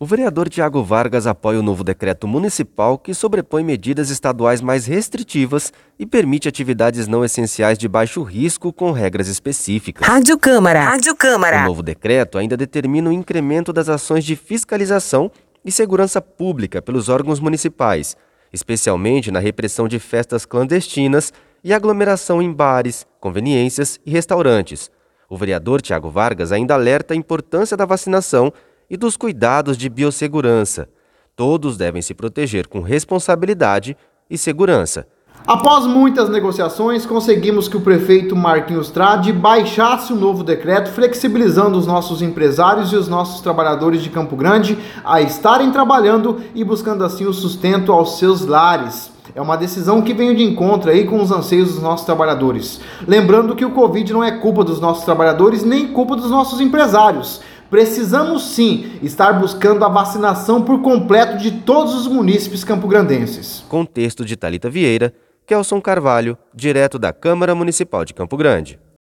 O vereador Tiago Vargas apoia o novo decreto municipal que sobrepõe medidas estaduais mais restritivas e permite atividades não essenciais de baixo risco com regras específicas. Rádio Câmara. Rádio Câmara. O novo decreto ainda determina o incremento das ações de fiscalização e segurança pública pelos órgãos municipais, especialmente na repressão de festas clandestinas e aglomeração em bares, conveniências e restaurantes. O vereador Tiago Vargas ainda alerta a importância da vacinação e dos cuidados de biossegurança. Todos devem se proteger com responsabilidade e segurança. Após muitas negociações, conseguimos que o prefeito Marquinhos Trade baixasse o novo decreto, flexibilizando os nossos empresários e os nossos trabalhadores de Campo Grande a estarem trabalhando e buscando assim o sustento aos seus lares. É uma decisão que vem de encontro aí com os anseios dos nossos trabalhadores. Lembrando que o Covid não é culpa dos nossos trabalhadores nem culpa dos nossos empresários. Precisamos sim estar buscando a vacinação por completo de todos os munícipes campograndenses. Contexto de Talita Vieira, Kelson Carvalho, direto da Câmara Municipal de Campo Grande.